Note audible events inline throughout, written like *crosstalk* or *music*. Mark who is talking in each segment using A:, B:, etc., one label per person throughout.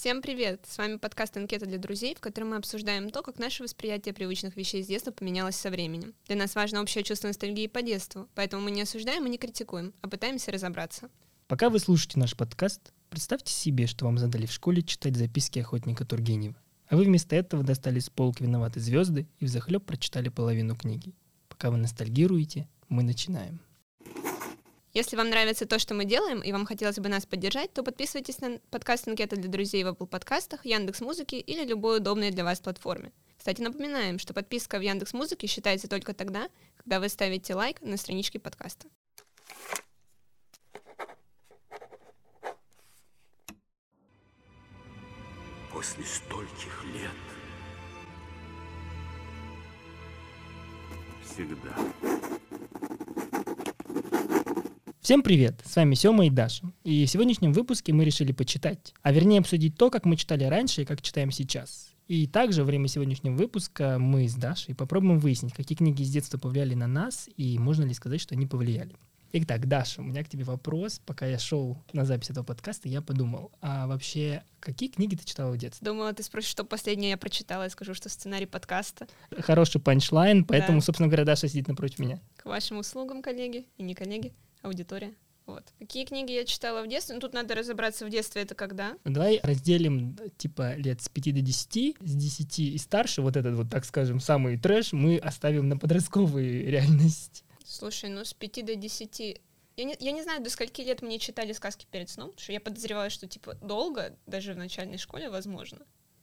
A: Всем привет! С вами подкаст «Анкета для друзей», в котором мы обсуждаем то, как наше восприятие привычных вещей с детства поменялось со временем. Для нас важно общее чувство ностальгии по детству, поэтому мы не осуждаем и не критикуем, а пытаемся разобраться.
B: Пока вы слушаете наш подкаст, представьте себе, что вам задали в школе читать записки охотника Тургенева. А вы вместо этого достали с полки «Виноваты звезды» и взахлеб прочитали половину книги. Пока вы ностальгируете, мы начинаем.
A: Если вам нравится то, что мы делаем, и вам хотелось бы нас поддержать, то подписывайтесь на подкаст «Анкета для друзей» в Apple подкастах, Яндекс Музыки или любой удобной для вас платформе. Кстати, напоминаем, что подписка в Яндекс Музыке считается только тогда, когда вы ставите лайк на страничке подкаста.
C: После стольких лет всегда
B: Всем привет! С вами Сёма и Даша. И в сегодняшнем выпуске мы решили почитать, а вернее обсудить то, как мы читали раньше и как читаем сейчас. И также во время сегодняшнего выпуска мы с Дашей попробуем выяснить, какие книги с детства повлияли на нас и можно ли сказать, что они повлияли. Итак, Даша, у меня к тебе вопрос. Пока я шел на запись этого подкаста, я подумал, а вообще какие книги ты читала в детстве?
A: Думала, ты спросишь, что последнее я прочитала, я скажу, что сценарий подкаста.
B: Хороший панчлайн, поэтому, да. собственно говоря, Даша сидит напротив меня.
A: К вашим услугам, коллеги, и не коллеги аудитория. Вот. Какие книги я читала в детстве? Ну, тут надо разобраться в детстве это когда.
B: Давай разделим, типа, лет с 5 до 10, с 10 и старше, вот этот вот, так скажем, самый трэш мы оставим на подростковую *laughs* реальность.
A: Слушай, ну с 5 до 10 я не, я не знаю, до скольки лет мне читали сказки перед сном, потому что я подозреваю, что, типа, долго, даже в начальной школе, возможно.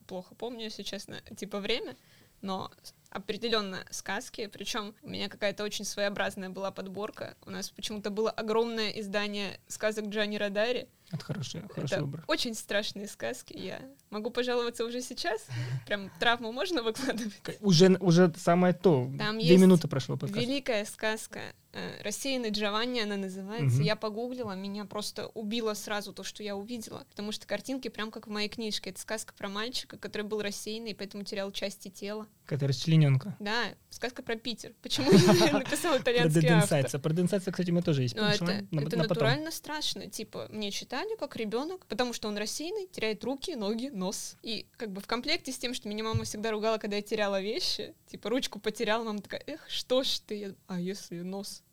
A: Плохо помню, если честно, типа, время, но определенно сказки, причем у меня какая-то очень своеобразная была подборка. У нас почему-то было огромное издание сказок Джани Радари.
B: Это хороший, хороший
A: Это
B: выбор.
A: очень страшные сказки. Я могу пожаловаться уже сейчас. Прям травму можно выкладывать?
B: Уже, уже самое то.
A: Там
B: Две
A: есть
B: минуты прошло подкаст.
A: Великая сказка «Рассеянный Джованни» она называется.
B: Мгм.
A: Я погуглила, меня просто убило сразу то, что я увидела. Потому что картинки прям как в моей книжке. Это сказка про мальчика, который был рассеянный, поэтому терял части тела.
B: Какая-то расчлененка.
A: Да, сказка про Питер. Почему *laughs* я написал итальянский автор?
B: Про Деденсайца, кстати, мы тоже есть.
A: Это,
B: панчлайн, на-
A: это натурально страшно. Типа, мне читали как ребенок, потому что он рассеянный, теряет руки, ноги, нос. И как бы в комплекте с тем, что меня мама всегда ругала, когда я теряла вещи, типа, ручку потеряла, мама такая, эх, что ж ты? А если нос?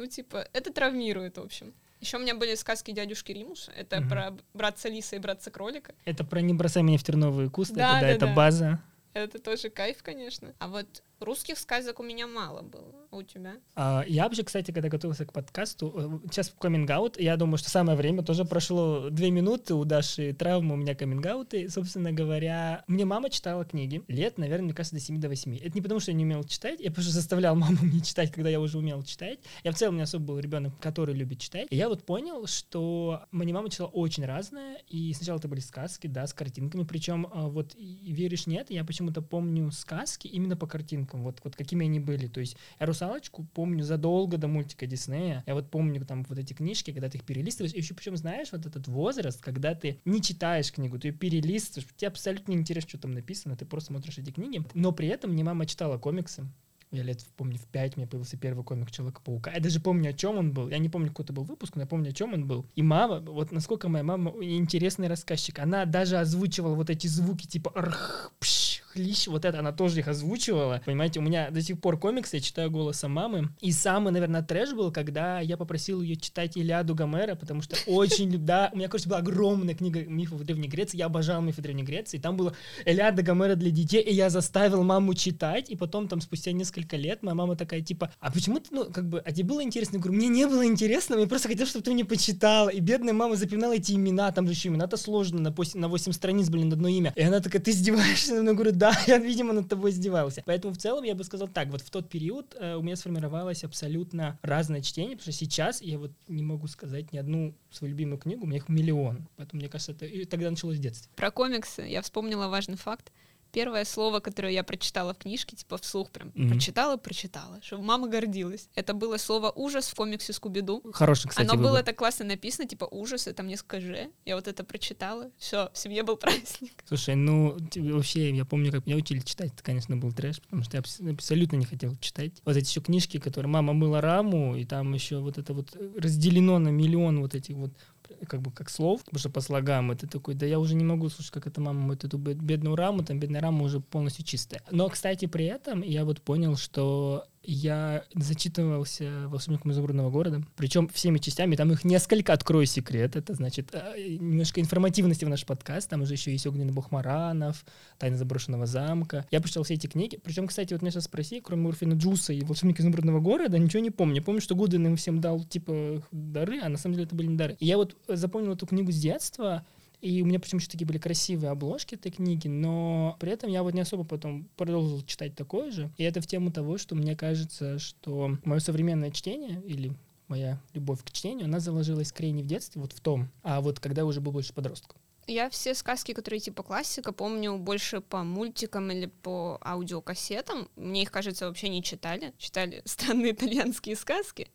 A: Ну, типа, это травмирует, в общем. Еще у меня были сказки дядюшки Римуса. Это
B: Мгм.
A: про братца Лиса и братца Кролика.
B: Это про «Не бросай меня в терновые кусты»,
A: Да,
B: это, да,
A: да,
B: это
A: да.
B: база.
A: Это тоже кайф, конечно. А вот русских сказок у меня мало было. А у тебя?
B: А, Я вообще, кстати, когда готовился к подкасту, э, сейчас каминг я думаю, что самое время, тоже прошло две минуты, у Даши травма, у меня каминг собственно говоря, мне мама читала книги лет, наверное, мне кажется, до 7 до 8. Это не потому, что я не умел читать, я просто заставлял маму *laughs* мне читать, когда я уже умел читать. Я в целом не особо был ребенок, который любит читать. И я вот понял, что мне мама читала очень разное, и сначала это были сказки, да, с картинками, причем а, вот веришь, нет, я почему-то помню сказки именно по картинкам, вот, вот какими они были. То есть я «Русалочку» помню задолго до мультика Диснея. Я вот помню там вот эти книжки, когда ты их перелистываешь. И еще причем знаешь вот этот возраст, когда ты не читаешь книгу, ты ее перелистываешь, тебе абсолютно не интересно, что там написано, ты просто смотришь эти книги. Но при этом мне мама читала комиксы. Я лет, помню, в пять мне появился первый комик Человека-паука. Я даже помню, о чем он был. Я не помню, какой это был выпуск, но я помню, о чем он был. И мама, вот насколько моя мама интересный рассказчик, она даже озвучивала вот эти звуки типа рх, пш, хлищ, вот это она тоже их озвучивала. Понимаете, у меня до сих пор комиксы я читаю голосом мамы. И самый, наверное, трэш был, когда я попросил ее читать Илиаду Гомера, потому что очень, да, у меня, короче, была огромная книга мифов Древней Греции, я обожал мифы Древней Греции, там было Илиада Гомера для детей, и я заставил маму читать, и потом там спустя несколько лет моя мама такая, типа, а почему ты, ну, как бы, а тебе было интересно? Я говорю, мне не было интересно, мне просто хотел, чтобы ты мне почитала. И бедная мама запоминала эти имена, там же еще имена-то сложно, на, на 8 страниц, блин, одно имя. И она такая, ты издеваешься? Я говорю, да, *laughs* я, видимо, над тобой издевался. Поэтому в целом я бы сказал так, вот в тот период э, у меня сформировалось абсолютно разное чтение, потому что сейчас я вот не могу сказать ни одну свою любимую книгу, у меня их миллион. Поэтому мне кажется, это и тогда началось в детстве.
A: Про комиксы я вспомнила важный факт. Первое слово, которое я прочитала в книжке, типа вслух прям
B: Мгм.
A: прочитала, прочитала, чтобы мама гордилась. Это было слово ужас в комиксе Скуби-Ду.
B: Хороший, кстати,
A: Оно было
B: выбор.
A: так классно написано, типа ужас, и там несколько ж. Я вот это прочитала. Все, в семье был *laughs* праздник.
B: Слушай, ну вообще, я помню, как меня учили читать, это, конечно, был трэш, потому что я абс- абсолютно не хотел читать. Вот эти еще книжки, которые мама мыла раму, и там еще вот это вот разделено на миллион вот этих вот как бы как слов, потому что по слогам это такой, да я уже не могу слушать, как эта мама моет эту бедную раму, там бедная рама уже полностью чистая. Но, кстати, при этом я вот понял, что я зачитывался «Волшебником изумрудного города», причем всеми частями, там их несколько, открою секрет, это значит э, немножко информативности в наш подкаст, там уже еще есть «Огненный бог Маранов», «Тайна заброшенного замка». Я прочитал все эти книги, причем, кстати, вот меня сейчас спроси, кроме Урфина Джуса и «Волшебника изумрудного города», ничего не помню. Я помню, что Гуден им всем дал, типа, дары, а на самом деле это были не дары. И я вот запомнил эту книгу с детства, и у меня почему-то такие были красивые обложки этой книги, но при этом я вот не особо потом продолжил читать такое же. И это в тему того, что мне кажется, что мое современное чтение или моя любовь к чтению, она заложилась скорее не в детстве, вот в том, а вот когда уже был больше подростком.
A: Я все сказки, которые типа классика, помню больше по мультикам или по аудиокассетам. Мне их, кажется, вообще не читали. Читали *laughs* странные итальянские сказки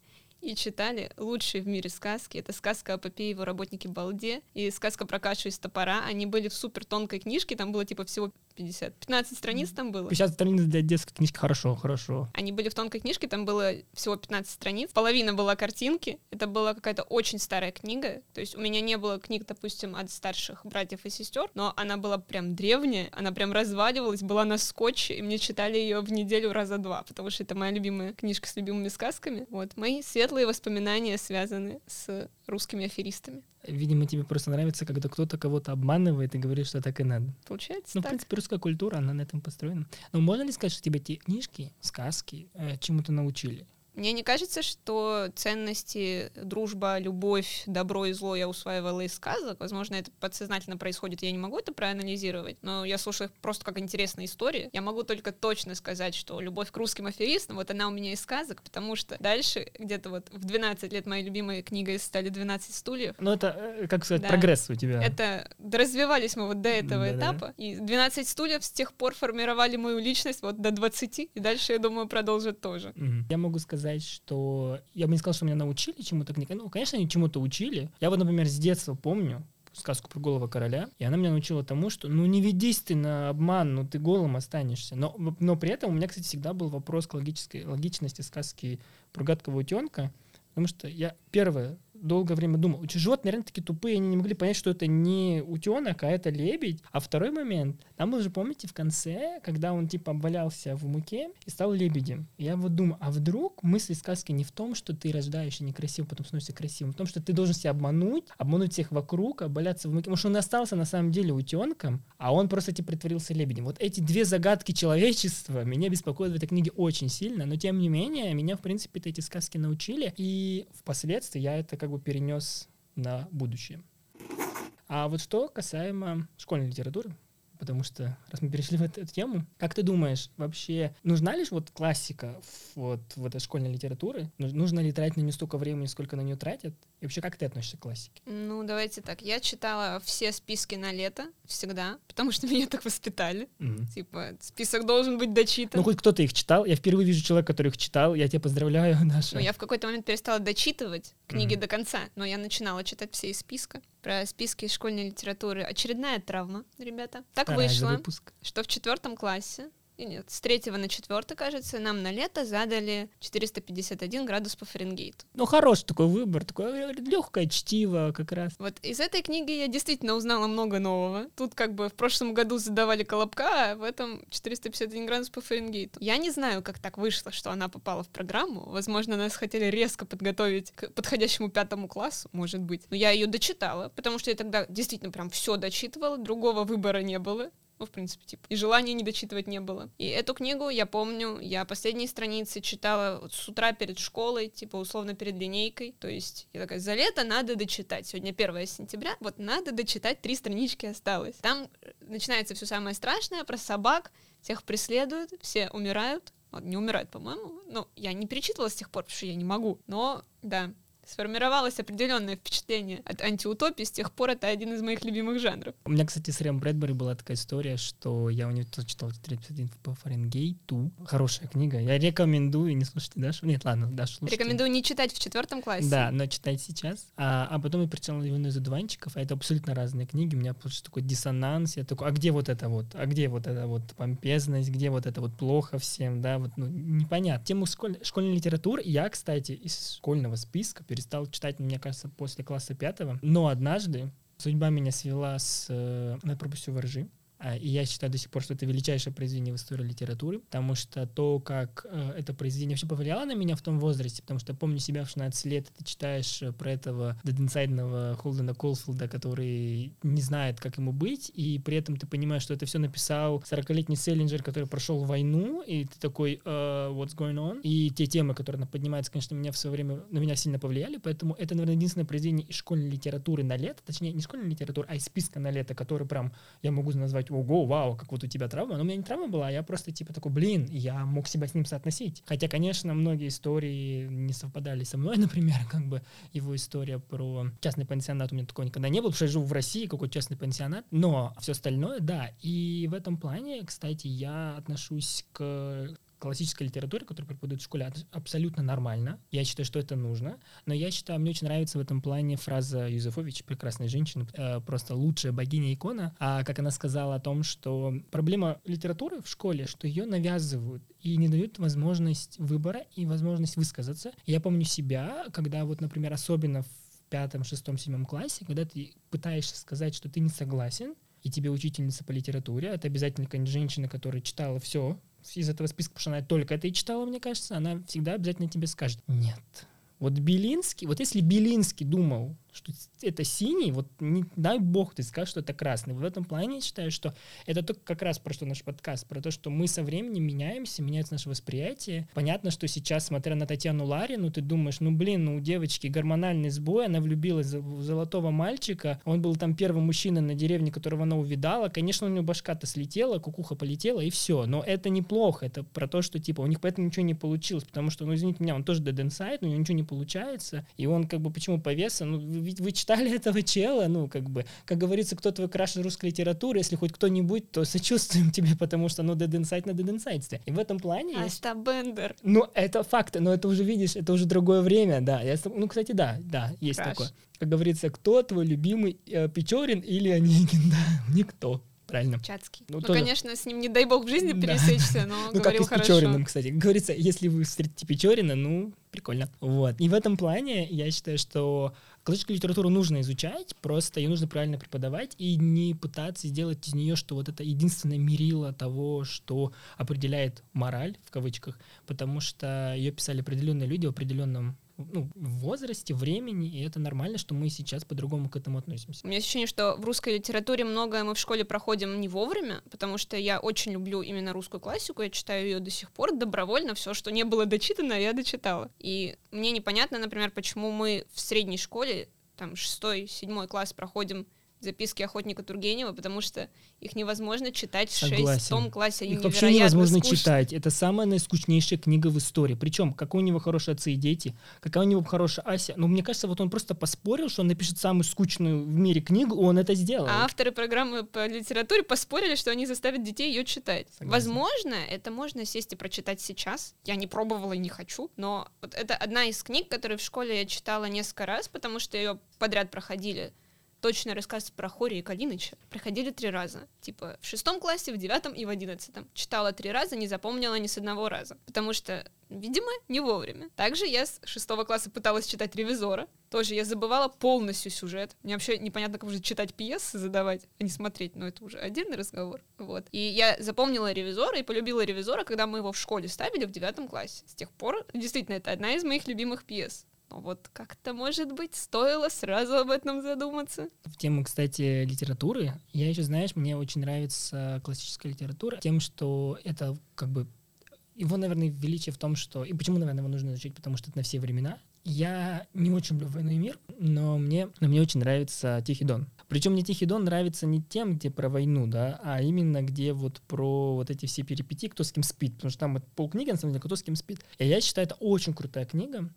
A: и читали лучшие в мире сказки. Это сказка о Попе и его работнике Балде и сказка про кашу из топора. Они были в супер тонкой книжке, там было типа всего 50, 15 страниц там было.
B: 50 страниц для детской книжки, хорошо, хорошо.
A: Они были в тонкой книжке, там было всего 15 страниц, половина была картинки, это была какая-то очень старая книга, то есть у меня не было книг, допустим, от старших братьев и сестер, но она была прям древняя, она прям разваливалась, была на скотче, и мне читали ее в неделю раза два, потому что это моя любимая книжка с любимыми сказками. Вот, мои светлые воспоминания связаны с русскими аферистами.
B: Видимо, тебе просто нравится, когда кто-то кого-то обманывает и говорит, что так и надо.
A: Получается
B: Ну,
A: так.
B: в принципе, русская культура, она на этом построена. Но можно ли сказать, что тебя эти книжки, сказки э, чему-то научили?
A: Мне не кажется, что ценности дружба, любовь, добро и зло я усваивала из сказок. Возможно, это подсознательно происходит, я не могу это проанализировать, но я слушаю их просто как интересные истории. Я могу только точно сказать, что любовь к русским аферистам, вот она у меня из сказок, потому что дальше, где-то вот в 12 лет моей любимой книгой стали 12 стульев.
B: Ну, это, э, как сказать,
A: Да.
B: прогресс у тебя.
A: Это развивались мы вот до этого
B: Да-да-да.
A: этапа, и 12 стульев с тех пор формировали мою личность вот до 20, и дальше, я думаю, продолжат тоже.
B: Я могу сказать, что я бы не сказал, что меня научили чему-то книги. Ну, конечно, они чему-то учили. Я вот, например, с детства помню сказку про голого короля, и она меня научила тому, что ну не ведись ты на обман, ну ты голым останешься. Но, но при этом у меня, кстати, всегда был вопрос к логической, логичности сказки про гадкого утенка, потому что я первое долгое время думал, животные реально такие тупые, они не могли понять, что это не утенок, а это лебедь. А второй момент, там вы же помните в конце, когда он типа обвалялся в муке и стал лебедем. Я вот думаю, а вдруг мысль сказки не в том, что ты рождаешься некрасиво, потом становишься красивым, в том, что ты должен себя обмануть, обмануть всех вокруг, обваляться в муке. Что он остался на самом деле утенком, а он просто типа притворился лебедем. Вот эти две загадки человечества меня беспокоят в этой книге очень сильно, но тем не менее, меня, в принципе, эти сказки научили, и впоследствии я это как бы перенес на будущее. А вот что касаемо школьной литературы, потому что раз мы перешли в эту, эту тему, как ты думаешь, вообще нужна лишь вот классика вот в этой школьной литературе? Ну- Нужно ли тратить на нее столько времени, сколько на нее тратят? И вообще, как ты относишься к классике?
A: Ну, давайте так. Я читала все списки на лето всегда, потому что *laughs* меня так воспитали.
B: Мгм.
A: Типа, список должен быть дочитан.
B: Ну, хоть кто-то их читал. Я впервые вижу человека, который их читал. Я тебя поздравляю, *laughs* Даша.
A: Ну, я в какой-то момент перестала дочитывать книги
B: Мгм.
A: до конца, но я начинала читать все из списка. Про списки школьной литературы очередная травма, ребята. Так
B: за
A: вышло, что в четвертом классе, нет, с третьего на четвертый, кажется, нам на лето задали 451 градус по Фаренгейту.
B: Ну, хороший такой выбор, такое легкое чтиво как раз.
A: Вот из этой книги я действительно узнала много нового. Тут как бы в прошлом году задавали колобка, а в этом 451 градус по Фаренгейту. Я не знаю, как так вышло, что она попала в программу. Возможно, нас хотели резко подготовить к подходящему пятому классу, может быть. Но я ее дочитала, потому что я тогда действительно прям все дочитывала, другого выбора не было. Ну, в принципе, типа, и желания не дочитывать не было. И эту книгу я помню, я последние страницы читала вот с утра перед школой, типа, условно, перед линейкой. То есть я такая, за лето надо дочитать. Сегодня 1 сентября, вот надо дочитать, три странички осталось. Там начинается все самое страшное про собак, всех преследуют, все умирают. Не умирают, по-моему. Ну, я не перечитывала с тех пор, потому что я не могу. Но, да, сформировалось определенное впечатление от антиутопии. С тех пор это один из моих любимых жанров.
B: У меня, кстати, с Рэм Брэдбери была такая история, что я у него тоже читал 451 по Фаренгейту. Хорошая книга. Я рекомендую, не слушайте Дашу. Нет, ладно, Дашу слушайте.
A: Рекомендую не читать в четвертом классе.
B: Да, но читать сейчас. А, а потом я прочитал «Его из одуванчиков», а это абсолютно разные книги. У меня просто такой диссонанс. Я такой, а где вот это вот? А где вот это вот помпезность? Где вот это вот плохо всем? Да, вот, ну, непонятно. Тему школь- школьной литературы я, кстати, из школьного списка перестал читать, мне кажется, после класса пятого. Но однажды судьба меня свела с... э, Я пропустил воржи. А, И я считаю до сих пор, что это величайшее произведение в истории литературы, потому что то, как э, это произведение вообще повлияло на меня в том возрасте, потому что я помню себя в 16 лет, ты читаешь э, про этого дединсайдного Холдена Колфилда, который не знает, как ему быть, и при этом ты понимаешь, что это все написал 40-летний Селлинджер, который прошел войну, и ты такой, э, what's going on? И те темы, которые она поднимается, конечно, меня в свое время, на меня сильно повлияли, поэтому это, наверное, единственное произведение из школьной литературы на лето, точнее, не школьной литературы, а из списка на лето, который прям я могу назвать, ого, вау, как вот у тебя травма. Но у меня не травма была, а я просто типа такой, блин, я мог себя с ним соотносить. Хотя, конечно, многие истории не совпадали со мной, *laughs* например, как бы его история про частный пансионат у меня такого никогда не было, потому что я живу в России, какой частный пансионат, но все остальное, да. И в этом плане, кстати, я отношусь к классической литературе, которую преподают в школе, аб- абсолютно нормально. Я считаю, что это нужно. Но я считаю, мне очень нравится в этом плане фраза Юзефович, прекрасной женщины, э, просто лучшая богиня икона, а как она сказала о том, что проблема литературы в школе, что ее навязывают и не дают возможность выбора и возможность высказаться. Я помню себя, когда вот, например, особенно в пятом, шестом, седьмом классе, когда ты пытаешься сказать, что ты не согласен, и тебе учительница по литературе, это обязательно какая-нибудь женщина, которая читала все из этого списка, потому что она только это и читала, мне кажется, она всегда обязательно тебе скажет «нет». Вот Белинский, вот если Белинский думал, что это синий, вот не дай бог ты скажешь, что это красный. В этом плане я считаю, что это только как раз про что наш подкаст, про то, что мы со временем меняемся, меняется наше восприятие. Понятно, что сейчас, смотря на Татьяну Ларину, ты думаешь, ну блин, ну у девочки гормональный сбой, она влюбилась в золотого мальчика, он был там первый мужчина на деревне, которого она увидала, конечно, у нее башка-то слетела, кукуха полетела, и все. Но это неплохо, это про то, что типа у них поэтому ничего не получилось, потому что, ну извините меня, он тоже dead inside, у него ничего не получается, и он как бы почему повеса, ну ведь вы читали *laughs* этого чела, ну, как бы, как говорится, кто твой краш русской литературы, если хоть кто-нибудь, то сочувствуем *laughs* тебе, потому что, ну, Dead Inside на Dead Inside. И в этом плане...
A: Аста Бендер.
B: ну, это факты, но это уже, видишь, это уже другое время, да. Я, ну, кстати, да, да, есть
A: Краш.
B: такое. Как говорится, кто твой любимый э, Печорин или Онегин? *laughs* Да, никто. Правильно.
A: Чацкий.
B: Ну,
A: Ну,
B: тоже-
A: конечно, с ним не дай бог в жизни
B: Да.
A: пересечься, но
B: Ну, как и
A: говорил
B: с
A: хорошо.
B: Печориным, кстати. Говорится, если вы встретите Печорина, ну, прикольно. Вот. И в этом плане я считаю, что классическую литературу нужно изучать, просто ее нужно правильно преподавать и не пытаться сделать из нее, что вот это единственное мерило того, что определяет мораль, в кавычках, потому что ее писали определенные люди в определенном ну, возрасте, времени, и это нормально, что мы сейчас по-другому к этому относимся.
A: У меня ощущение, что в русской литературе многое мы в школе проходим не вовремя, потому что я очень люблю именно русскую классику, я читаю ее до сих пор добровольно, все, что не было дочитано, я дочитала. И мне непонятно, например, почему мы в средней школе, там, шестой, седьмой класс проходим записки охотника Тургенева, потому что их невозможно читать в шестом классе. Они
B: Их вообще невозможно
A: скучные.
B: читать. Это самая наискучнейшая книга в истории. Причем, какой у него хороший отцы и дети, какая у него хорошая Ася. Ну, мне кажется, вот он просто поспорил, что он напишет самую скучную в мире книгу, он это сделал.
A: А авторы программы по литературе поспорили, что они заставят детей ее читать.
B: Согласен.
A: Возможно, это можно сесть и прочитать сейчас. Я не пробовала и не хочу. Но вот это одна из книг, которые в школе я читала несколько раз, потому что ее подряд проходили. Точный рассказ про Хори и Калиныча проходили три раза. Типа в шестом классе, в девятом и в одиннадцатом. Читала три раза, не запомнила ни с одного раза. Потому что, видимо, не вовремя. Также я с шестого класса пыталась читать «Ревизора». Тоже я забывала полностью сюжет. Мне вообще непонятно, как уже читать пьесы, задавать, а не смотреть. Но это уже отдельный разговор. Вот. И я запомнила «Ревизора» и полюбила «Ревизора», когда мы его в школе ставили в девятом классе. С тех пор, действительно, это одна из моих любимых пьес. Но вот как-то, может быть, стоило сразу об этом задуматься.
B: В тему, кстати, литературы, я еще, знаешь, мне очень нравится классическая литература тем, что это как бы его, наверное, величие в том, что... И почему, наверное, его нужно изучить? Потому что это на все времена. Я не очень люблю «Войну и мир», но мне, но мне очень нравится «Тихий дон». Причем мне «Тихий дон» нравится не тем, где про войну, да, а именно где вот про вот эти все перипетии, кто с кем спит. Потому что там вот полкниги, на самом деле, кто с кем спит. И я считаю, это очень крутая книга.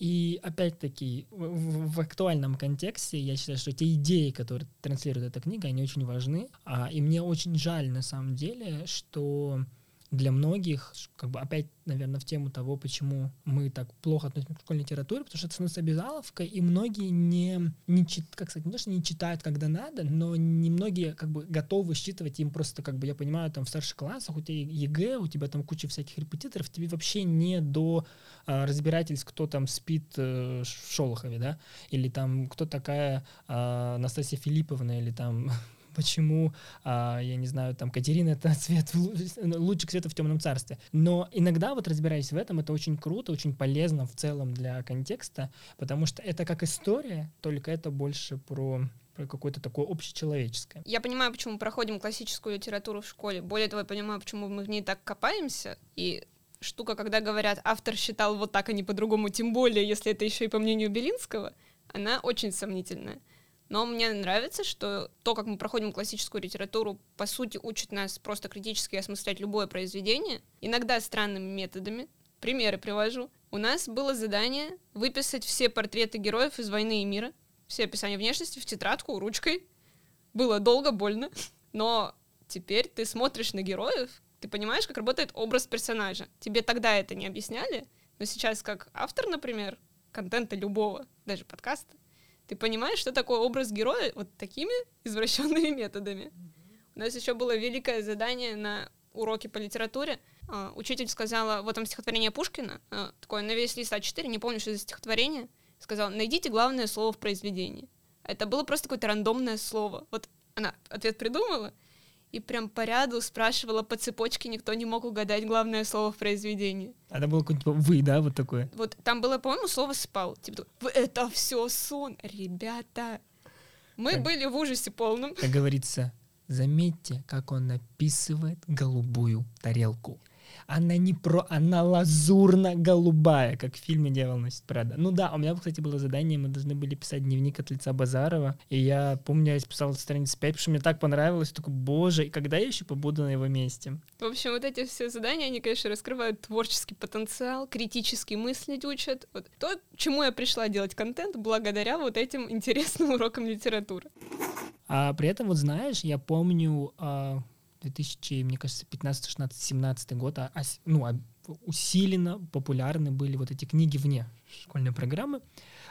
B: И опять-таки в, в- актуальном контексте я считаю, что те идеи, которые транслирует эта книга, они очень важны. А, и мне очень жаль на самом деле, что для многих, как бы опять, наверное, в тему того, почему мы так плохо относимся к школьной литературе, потому что это становится обязаловкой, и многие не, не чит, как сказать, не то, что не читают, когда надо, но не многие как бы готовы считывать им просто, как бы, я понимаю, там в старших классах у тебя ЕГЭ, у тебя там куча всяких репетиторов, тебе вообще не до а, разбирательств, кто там спит э, в Шолохове, да, или там кто такая а, Настасья Филипповна, или там *laughs* почему, а, я не знаю, там, Катерина — это *laughs* цвет, лучик света в темном царстве. Но иногда, вот разбираясь в этом, это очень круто, очень полезно в целом для контекста, потому что это как история, только это больше про про какое-то такое общечеловеческое.
A: Я понимаю, почему мы проходим классическую литературу в школе. Более того, я понимаю, почему мы в ней так копаемся. И штука, когда говорят, автор считал вот так, а не по-другому, тем более, если это еще и по мнению Белинского, она очень сомнительная. Но мне нравится, что то, как мы проходим классическую литературу, по сути, учит нас просто критически осмыслять любое произведение, иногда странными методами. Примеры привожу. У нас было задание выписать все портреты героев из «Войны и мира», все описания внешности в тетрадку ручкой. Было долго, больно, но теперь ты смотришь на героев, ты понимаешь, как работает образ персонажа. Тебе тогда это не объясняли, но сейчас как автор, например, контента любого, даже подкаста, ты понимаешь, что такое образ героя вот такими *laughs* извращенными методами. У нас еще было великое задание на уроке по литературе. Uh, учитель сказала, вот там стихотворение Пушкина, uh, такое на весь лист А4, не помню, что за стихотворение, сказала, найдите главное слово в произведении. Это было просто какое-то рандомное слово. Вот она ответ придумала, и прям по ряду спрашивала по цепочке, никто не мог угадать главное слово в произведении.
B: Это было какое-нибудь типа, «вы», да, вот такое?
A: Вот там было, по-моему, слово «спал». Типа, это все сон, ребята. Мы как, были в ужасе полном.
B: Как говорится, заметьте, как он написывает голубую тарелку она не про, она лазурно-голубая, как в фильме «Дьявол носит Прада». Ну да, у меня, кстати, было задание, мы должны были писать дневник от лица Базарова, и я помню, я писал страниц 5, потому что мне так понравилось, такой, боже, и когда я еще побуду на его месте?
A: В общем, вот эти все задания, они, конечно, раскрывают творческий потенциал, критически мыслить учат. Вот то, чему я пришла делать контент, благодаря вот этим интересным *laughs* урокам литературы.
B: А при этом, вот знаешь, я помню, а, 2000, мне кажется, 15, 16, 17 год, а, а, ну, а усиленно популярны были вот эти книги вне школьной программы.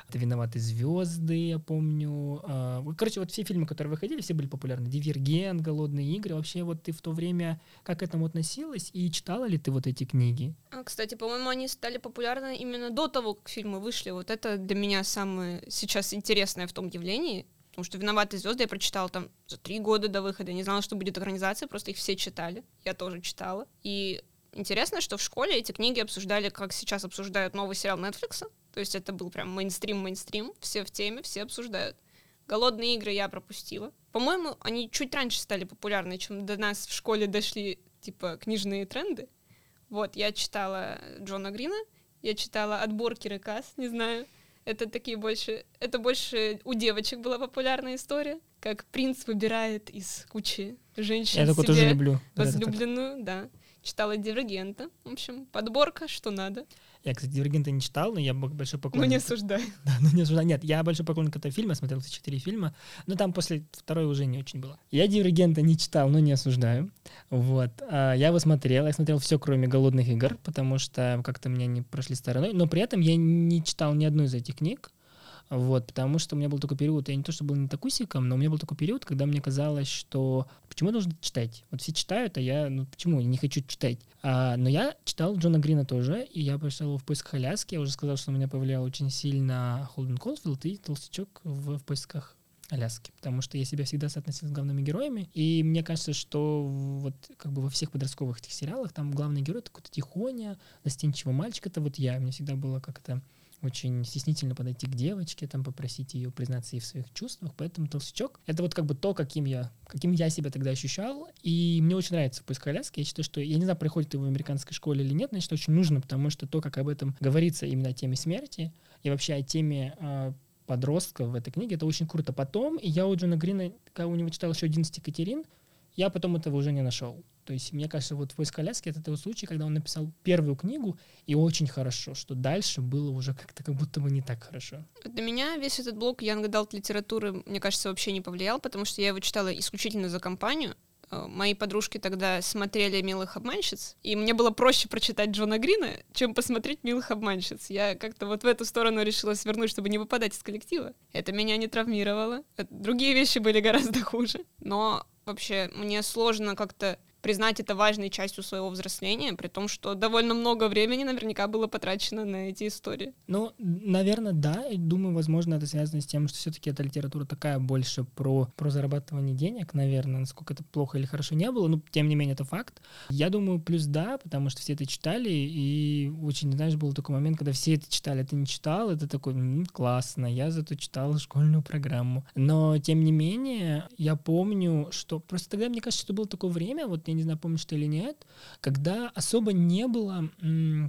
B: Это «Виноваты звезды», я помню. А, короче, вот все фильмы, которые выходили, все были популярны. «Дивергент», «Голодные игры». Вообще, вот ты в то время как к этому относилась и читала ли ты вот эти книги?
A: А, кстати, по-моему, они стали популярны именно до того, как фильмы вышли. Вот это для меня самое сейчас интересное в том явлении, Потому что «Виноватые звезды» я прочитала там за три года до выхода. Я не знала, что будет экранизация, просто их все читали. Я тоже читала. И интересно, что в школе эти книги обсуждали, как сейчас обсуждают новый сериал Netflix. То есть это был прям мейнстрим-мейнстрим. Все в теме, все обсуждают. «Голодные игры» я пропустила. По-моему, они чуть раньше стали популярны, чем до нас в школе дошли, типа, книжные тренды. Вот, я читала Джона Грина, я читала «Отбор Кирикас», не знаю, это такие больше... Это больше у девочек была популярная история, как принц выбирает из кучи женщин
B: Я такое тоже люблю.
A: Возлюбленную, да. Читала Дивергента. В общем, подборка, что надо.
B: Я, кстати, Дивергента не читал, но я большой поклонник.
A: Ну, не осуждаю. *laughs*
B: Да, ну не осуждаю. Нет, я большой поклонник этого фильма, смотрел все четыре фильма, но там после второй уже не очень было. Я Дивергента не читал, но не осуждаю. Вот. А я его смотрел, я смотрел все, кроме «Голодных игр», потому что как-то меня не прошли стороной, но при этом я не читал ни одну из этих книг, вот, потому что у меня был такой период, я не то, что был не такусиком, но у меня был такой период, когда мне казалось, что почему я должен читать? Вот все читают, а я, ну почему, я не хочу читать. А, но я читал Джона Грина тоже, и я прочитал в поисках Аляски. Я уже сказал, что на меня повлиял очень сильно Холден Колфилд и Толстячок в, в поисках Аляски, потому что я себя всегда соотносил с главными героями, и мне кажется, что вот как бы во всех подростковых этих сериалах там главный герой это какой-то тихоня, застенчивый мальчик, это вот я, мне всегда было как-то очень стеснительно подойти к девочке, там попросить ее признаться ей в своих чувствах, поэтому толстячок — это вот как бы то, каким я, каким я себя тогда ощущал, и мне очень нравится «Поиск Аляски», я считаю, что, я не знаю, приходит его в американской школе или нет, но считаю, очень нужно, потому что то, как об этом говорится именно о теме смерти и вообще о теме э, подростков в этой книге, это очень круто. Потом, и я у Джона Грина, когда у него читал еще 11 Екатерин, я потом этого уже не нашел. То есть, мне кажется, вот «Поиск коляски» — это тот случай, когда он написал первую книгу, и очень хорошо, что дальше было уже как-то как будто бы не так хорошо.
A: Для меня весь этот блок Young Adult литературы, мне кажется, вообще не повлиял, потому что я его читала исключительно за компанию, Э, мои подружки тогда смотрели «Милых обманщиц», и мне было проще прочитать Джона Грина, чем посмотреть «Милых обманщиц». Я как-то вот в эту сторону решила свернуть, чтобы не выпадать из коллектива. Это меня не травмировало. Другие вещи были *laughs* гораздо хуже. Но вообще мне сложно как-то признать это важной частью своего взросления, при том, что довольно много времени наверняка было потрачено на эти истории.
B: Ну, наверное, да. И думаю, возможно, это связано с тем, что все-таки эта литература такая больше про, про зарабатывание денег, наверное, насколько это плохо или хорошо не было, но тем не менее это факт. Я думаю, плюс да, потому что все это читали, и очень, знаешь, был такой момент, когда все это читали, а ты не читал, это такой, м-м, классно, я зато читал школьную программу. Но, тем не менее, я помню, что просто тогда, мне кажется, что было такое время, вот я не знаю, помнишь ты или нет, когда особо не было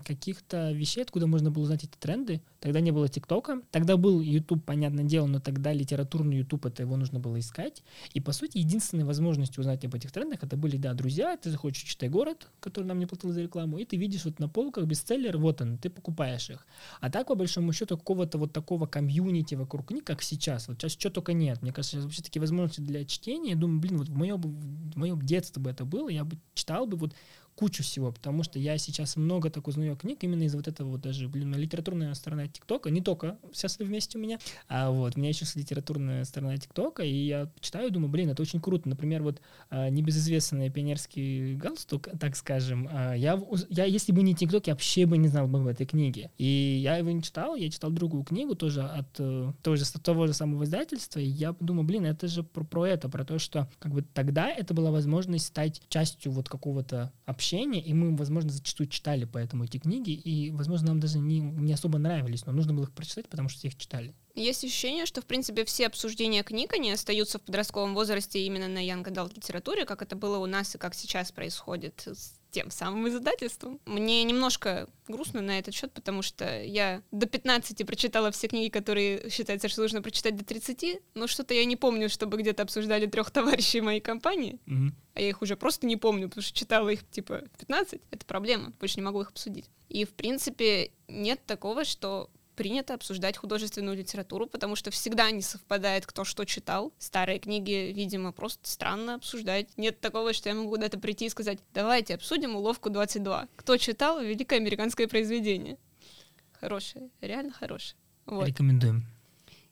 B: каких-то вещей, откуда можно было узнать эти тренды. Тогда не было ТикТока, тогда был YouTube, понятное дело, но тогда литературный YouTube, это его нужно было искать. И, по сути, единственной возможностью узнать об этих трендах, это были, да, друзья, ты заходишь «Читай город», который нам не платил за рекламу, и ты видишь вот на полках бестселлер, вот он, ты покупаешь их. А так, по большому счету, какого-то вот такого комьюнити вокруг книг, как сейчас, вот сейчас что только нет. Мне кажется, сейчас вообще такие возможности для чтения. Я думаю, блин, вот в моем, в моем детстве бы это было, я бы читал бы вот кучу всего, потому что я сейчас много так узнаю книг именно из вот этого вот даже, блин, литературная сторона ТикТока, не только сейчас вместе у меня, а вот, у меня еще литературная сторона ТикТока, и я читаю, думаю, блин, это очень круто. Например, вот а, небезызвестный пионерский галстук, так скажем, а, я, я, если бы не ТикТок, я вообще бы не знал бы об этой книге. И я его не читал, я читал другую книгу тоже от э, того же, того же самого издательства, и я думаю, блин, это же про, про это, про то, что как бы тогда это была возможность стать частью вот какого-то общения общения, и мы, возможно, зачастую читали поэтому эти книги, и, возможно, нам даже не, не особо нравились, но нужно было их прочитать, потому что все их читали.
A: Есть ощущение, что, в принципе, все обсуждения книг, они остаются в подростковом возрасте именно на Young Adult литературе, как это было у нас и как сейчас происходит с тем самым издательством. Мне немножко грустно на этот счет, потому что я до 15 прочитала все книги, которые считается, что нужно прочитать до 30, но что-то я не помню, чтобы где-то обсуждали трех товарищей моей компании. Mm-hmm. А я их уже просто не помню, потому что читала их типа 15. Это проблема, больше не могу их обсудить. И, в принципе, нет такого, что принято обсуждать художественную литературу, потому что всегда не совпадает, кто что читал. Старые книги, видимо, просто странно обсуждать. Нет такого, что я могу куда-то прийти и сказать, давайте обсудим «Уловку 22». Кто читал великое американское произведение? Хорошее, реально хорошее.
B: Вот. Рекомендуем.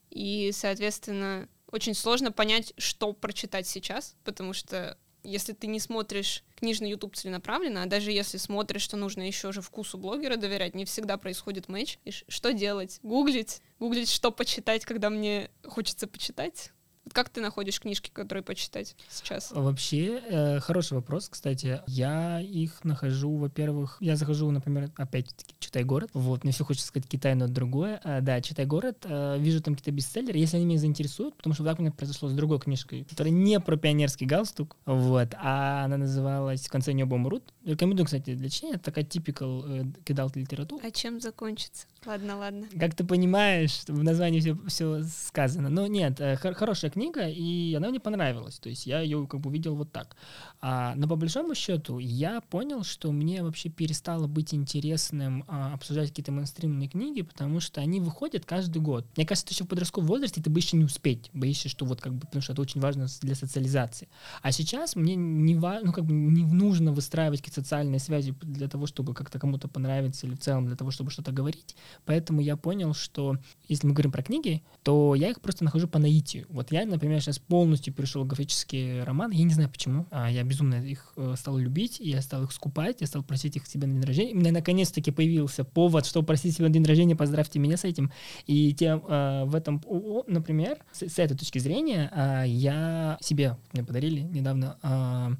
A: И, соответственно, очень сложно понять, что прочитать сейчас, потому что если ты не смотришь книжный YouTube целенаправленно, а даже если смотришь, что нужно еще же вкусу блогера доверять, не всегда происходит матч. Что делать? Гуглить? Гуглить, что почитать, когда мне хочется почитать? Как ты находишь книжки, которые почитать сейчас?
B: Вообще, э, хороший вопрос, кстати. Я их нахожу, во-первых, я захожу, например, опять-таки, читай город. Вот, мне все хочется сказать Китай, но другое. А, да, читай город. А, вижу там какие-то бестселлеры, если они меня заинтересуют, потому что так у меня произошло с другой книжкой, которая не про пионерский галстук, вот, а она называлась «В конце небо умрут». Рекомендую, кстати, для чтения. Такая typical э, кидал литература.
A: А чем закончится? Ладно, ладно.
B: Как ты понимаешь, в названии все, все сказано. Но нет, э, хорошая книга, и она мне понравилась. То есть я ее как бы увидел вот так. А, но по большому счету я понял, что мне вообще перестало быть интересным а, обсуждать какие-то мейнстримные книги, потому что они выходят каждый год. Мне кажется, еще в подростковом возрасте ты боишься не успеть, боишься, что вот как бы, потому что это очень важно для социализации. А сейчас мне не, ну, как бы не нужно выстраивать какие-то социальные связи для того, чтобы как-то кому-то понравиться или в целом для того, чтобы что-то говорить. Поэтому я понял, что если мы говорим про книги, то я их просто нахожу по наитию. Вот я, например, сейчас полностью перешел в графический роман. Я не знаю почему. А я безумно их э, стал любить, я стал их скупать, я стал просить их себе на день рождения. У меня наконец-таки появился повод, чтобы просить себе на день рождения, поздравьте меня с этим. И тем, э, в этом, например, с, с этой точки зрения, э, я себе, мне подарили недавно э,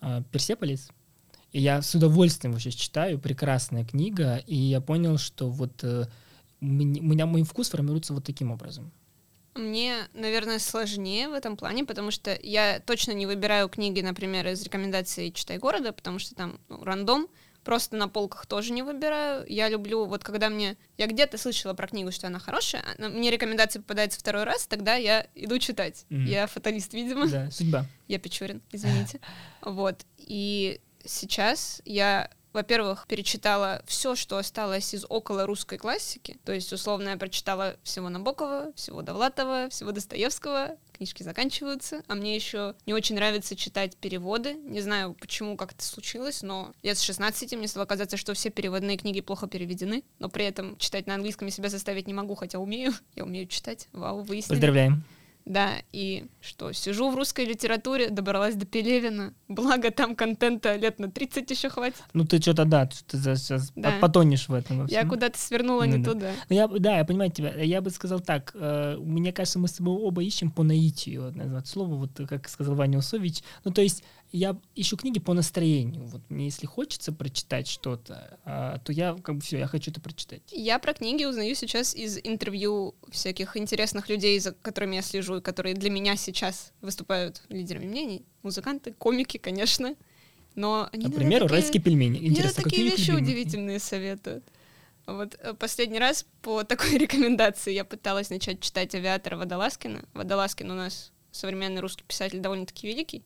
B: э, Персеполис, и я с удовольствием вообще читаю, прекрасная книга, и я понял, что вот э, у меня мой вкус формируется вот таким образом.
A: Мне, наверное, сложнее в этом плане, потому что я точно не выбираю книги, например, из рекомендаций «Читай города», потому что там ну, рандом, просто на полках тоже не выбираю. Я люблю, вот когда мне... Я где-то слышала про книгу, что она хорошая, а мне рекомендация попадается второй раз, тогда я иду читать. Mm-hmm. Я фаталист, видимо.
B: Да, судьба.
A: Я Печорин, извините. *laughs* Вот. И сейчас я во-первых, перечитала все, что осталось из около русской классики. То есть, условно, я прочитала всего Набокова, всего Довлатова, всего Достоевского. Книжки заканчиваются. А мне еще не очень нравится читать переводы. Не знаю, почему, как это случилось, но лет с 16 мне стало казаться, что все переводные книги плохо переведены. Но при этом читать на английском я себя заставить не могу, хотя умею. *laughs* Я умею читать. Вау, выяснили.
B: Поздравляем.
A: Да, и что, сижу в русской литературе, добралась до Пелевина. Благо, там контента лет на 30 еще хватит.
B: Ну ты что-то, да, ты сейчас
A: Да.
B: потонешь в этом во
A: Я
B: всем.
A: куда-то свернула не
B: Ну да.
A: туда.
B: Ну, я, да, я понимаю тебя. Я бы сказал так. э, мне кажется, мы с тобой оба ищем по наитию, вот, назвать слово, вот как сказал Ваня Усович. Ну, то есть я ищу книги по настроению. Вот мне если хочется прочитать что-то, а, то я как бы все, я хочу это прочитать.
A: Я про книги узнаю сейчас из интервью всяких интересных людей, за которыми я слежу, и которые для меня сейчас выступают лидерами мнений. Музыканты, комики, конечно. Но они
B: Например,
A: такие-
B: уральские пельмени. Интересно,
A: такие
B: какие их
A: вещи
B: любимые?
A: удивительные советуют. Вот э, последний раз по такой *laughs* рекомендации я пыталась начать читать «Авиатора» Водолазкина. Водолазкин у нас современный русский писатель довольно-таки великий.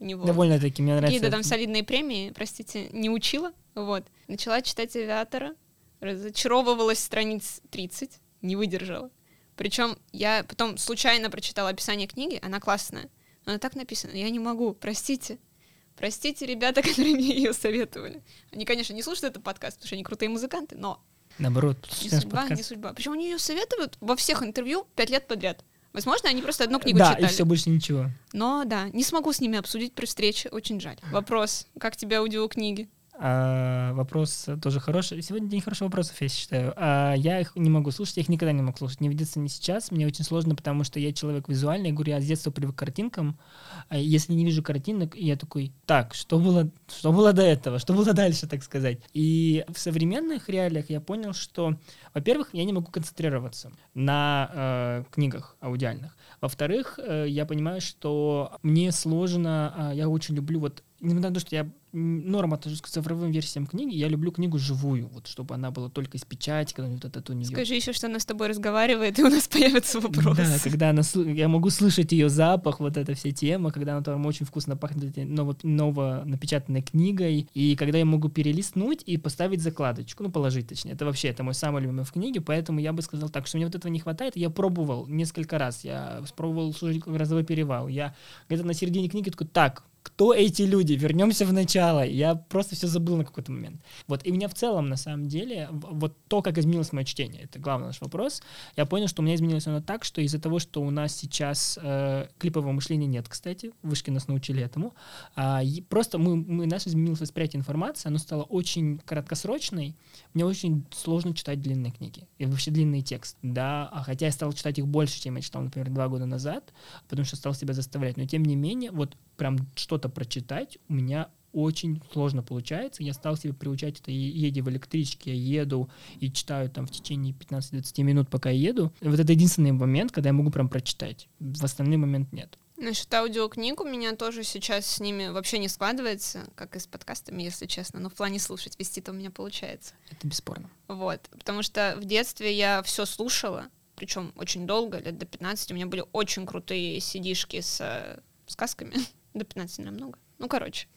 A: У него
B: Довольно-таки мне нравится.
A: какие-то там солидные премии, простите, не учила. Вот. Начала читать «Авиатора», разочаровывалась страниц 30, не выдержала. Причем я потом случайно прочитала описание книги, она классная. Но она так написана, я не могу, простите. Простите, ребята, *laughs* которые мне ее советовали. Они, конечно, не слушают этот подкаст, потому что они крутые музыканты, но
B: Наоборот,
A: не судьба, не
B: подкаст.
A: судьба. Причем они ее советуют во всех интервью пять лет подряд. Возможно, они просто одну книгу
B: Да,
A: читали.
B: и все, больше ничего.
A: Но да, не смогу с ними обсудить при встрече, очень жаль. Вопрос, как тебе аудиокниги?
B: А, вопрос тоже хороший. Сегодня день хороших вопросов, я считаю. А, я их не могу слушать, я их никогда не мог слушать. Не видится ни сейчас. Мне очень сложно, потому что я человек визуальный. Я говорю, я с детства привык к картинкам. А если не вижу картинок, я такой, так, что было, что было до этого? Что было дальше, так сказать? И в современных реалиях я понял, что, во-первых, я не могу концентрироваться на э, книгах аудиальных. Во-вторых, э, я понимаю, что мне сложно, а, я очень люблю вот несмотря на то, что я норм отношусь к цифровым версиям книги, я люблю книгу живую, вот чтобы она была только из печати, когда вот этот у нее.
A: Скажи еще, что она с тобой разговаривает, и у нас *laughs* появится вопрос.
B: Да, когда она, я могу слышать ее запах, вот эта вся тема, когда она там очень вкусно пахнет ново, ново напечатанной книгой, и когда я могу перелистнуть и поставить закладочку, ну, положить точнее. Это вообще, это мой самый любимый в книге, поэтому я бы сказал так, что мне вот этого не хватает. Я пробовал несколько раз, я пробовал слушать «Грозовой перевал», я где-то на середине книги такой, так, кто эти люди? Вернемся в начало. Я просто все забыл на какой-то момент. Вот, и у меня в целом, на самом деле, вот то, как изменилось мое чтение, это главный наш вопрос. Я понял, что у меня изменилось оно так, что из-за того, что у нас сейчас э, клипового мышления нет, кстати, вышки нас научили этому, и просто мы, мы, наше изменилось восприятие информации, оно стало очень краткосрочной, мне очень сложно читать длинные книги и вообще длинный текст, да, а хотя я стал читать их больше, чем я читал, например, два года назад, потому что стал себя заставлять, но тем не менее, вот прям что-то прочитать у меня очень сложно получается. Я стал себе приучать это, едя в электричке, я еду и читаю там в течение 15-20 минут, пока я еду. Вот это единственный момент, когда я могу прям прочитать. В остальный момент нет.
A: Насчет аудиокниг у меня тоже сейчас с ними вообще не складывается, как и с подкастами, если честно. Но в плане слушать, вести-то у меня получается.
B: Это бесспорно.
A: Вот. Потому что в детстве я все слушала, причем очень долго, лет до 15. У меня были очень крутые сидишки с э, сказками. До 15, наверное, много. Ну, короче.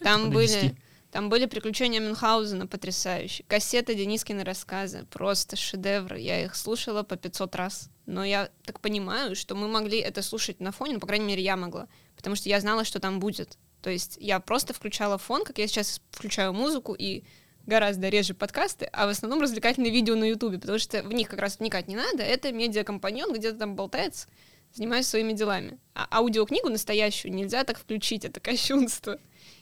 A: Там
B: До
A: были,
B: 10.
A: там были приключения Мюнхгаузена потрясающие. Кассеты Денискины рассказы. Просто шедевры. Я их слушала по 500 раз. Но я так понимаю, что мы могли это слушать на фоне, ну, по крайней мере, я могла. Потому что я знала, что там будет. То есть я просто включала фон, как я сейчас включаю музыку и гораздо реже подкасты, а в основном развлекательные видео на Ютубе, потому что в них как раз вникать не надо. Это медиакомпаньон, где-то там болтается, занимаюсь своими делами. А аудиокнигу настоящую нельзя так включить, это кощунство.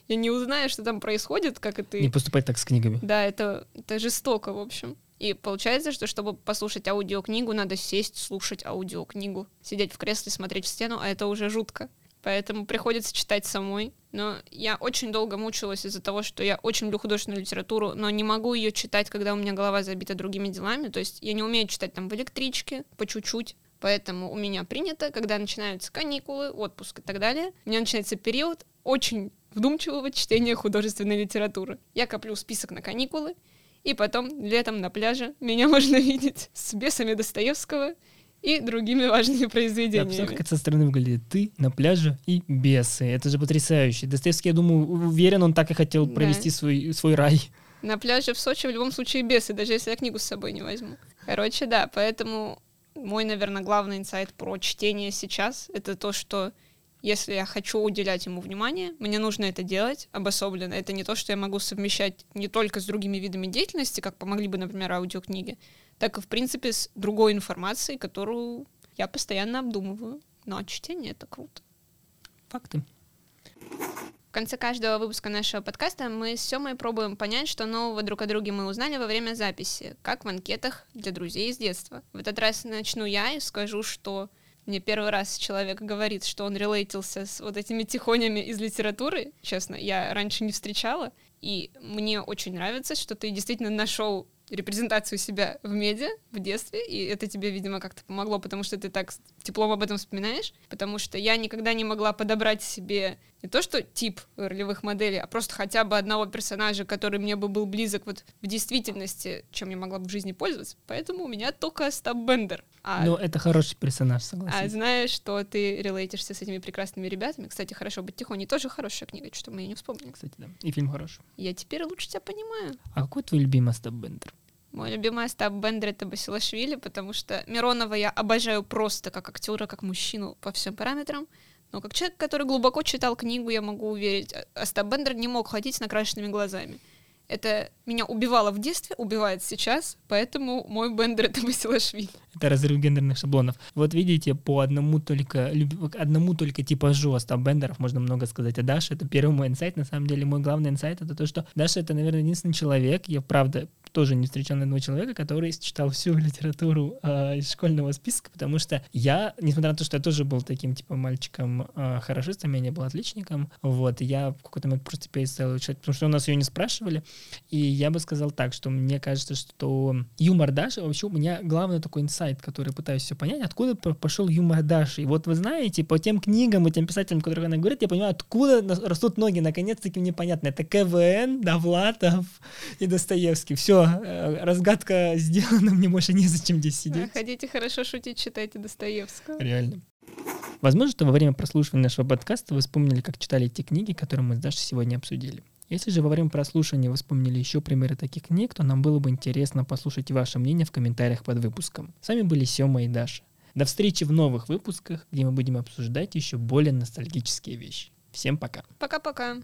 A: Я не узнаю, что там происходит, как это...
B: Не поступать так с книгами.
A: Да, это, это жестоко, в общем. И получается, что чтобы послушать аудиокнигу, надо сесть, слушать аудиокнигу, сидеть в кресле, смотреть в стену, а это уже жутко. Поэтому приходится читать самой. Но я очень долго мучилась из-за того, что я очень люблю художественную литературу, но не могу ее читать, когда у меня голова забита другими делами. То есть я не умею читать там в электричке, по чуть-чуть. Поэтому у меня принято, когда начинаются каникулы, отпуск и так далее, у меня начинается период очень вдумчивого чтения художественной литературы. Я коплю список на каникулы, и потом летом на пляже меня *laughs* можно видеть с бесами Достоевского и другими важными произведениями.
B: представляю, как это со стороны выглядит. Ты на пляже и бесы. Это же потрясающе. Достоевский, я думаю, уверен, он так и хотел
A: Да.
B: провести свой, свой рай.
A: На пляже в Сочи в любом случае бесы, даже если я книгу с собой не возьму. Короче, да, поэтому мой, наверное, главный инсайт про чтение сейчас — это то, что если я хочу уделять ему внимание, мне нужно это делать обособленно. Это не то, что я могу совмещать не только с другими видами деятельности, как помогли бы, например, аудиокниги, так и, в принципе, с другой информацией, которую я постоянно обдумываю. Но чтение — это круто.
B: Факты.
A: Конце каждого выпуска нашего подкаста мы с Семой пробуем понять, что нового друг о друге мы узнали во время записи, как в анкетах для друзей из детства. В этот раз начну я и скажу, что мне первый раз человек говорит, что он релейтился с вот этими тихонями из литературы. Честно, я раньше не встречала. И мне очень нравится, что ты действительно нашел репрезентацию себя в медиа в детстве, и это тебе, видимо, как-то помогло, потому что ты так теплом об этом вспоминаешь, потому что я никогда не могла подобрать себе не то что тип ролевых моделей, а просто хотя бы одного персонажа, который мне бы был близок вот в действительности, чем я могла бы в жизни пользоваться. Поэтому у меня только Стаб Бендер.
B: А, ну, это хороший персонаж, согласен.
A: А знаешь, что ты релейтишься с этими прекрасными ребятами. Кстати, «Хорошо быть тихоней» тоже хорошая книга, что мы ее не вспомнили.
B: Кстати, да. И фильм хороший.
A: Я теперь лучше тебя понимаю.
B: А какой твой любимый Стаб Бендер?
A: Мой любимый Остап Бендер — это Басилашвили, потому что Миронова я обожаю просто как актера, как мужчину по всем параметрам. Но как человек, который глубоко читал книгу, я могу уверить, Остап Бендер не мог ходить с накрашенными глазами. Это меня убивало в детстве, убивает сейчас, поэтому мой Бендер — это Басилашвили.
B: Это разрыв гендерных шаблонов. Вот видите, по одному только, одному только типажу Остап Бендеров можно много сказать о Даше. Это первый мой инсайт. На самом деле, мой главный инсайт — это то, что Даша — это, наверное, единственный человек, я правда тоже не встречал ни одного человека, который читал всю литературу э, из школьного списка, потому что я, несмотря на то, что я тоже был таким, типа, мальчиком э, хорошистом, я не был отличником, вот, я в какой-то момент просто перестал читать, потому что у нас ее не спрашивали, и я бы сказал так, что мне кажется, что юмор Даши, вообще у меня главный такой инсайт, который пытаюсь все понять, откуда пошел юмор Даши. И вот вы знаете, по тем книгам и тем писателям, которых она говорит, я понимаю, откуда растут ноги, наконец-таки мне понятно. Это КВН, Довлатов и Достоевский. Все, Э, разгадка сделана, мне больше незачем здесь сидеть.
A: Хотите хорошо шутить, читайте Достоевского.
B: Реально. Возможно, что во время прослушивания нашего подкаста вы вспомнили, как читали те книги, которые мы с Дашей сегодня обсудили. Если же во время прослушивания вы вспомнили еще примеры таких книг, то нам было бы интересно послушать ваше мнение в комментариях под выпуском. С вами были Сема и Даша. До встречи в новых выпусках, где мы будем обсуждать еще более ностальгические вещи. Всем пока.
A: Пока-пока.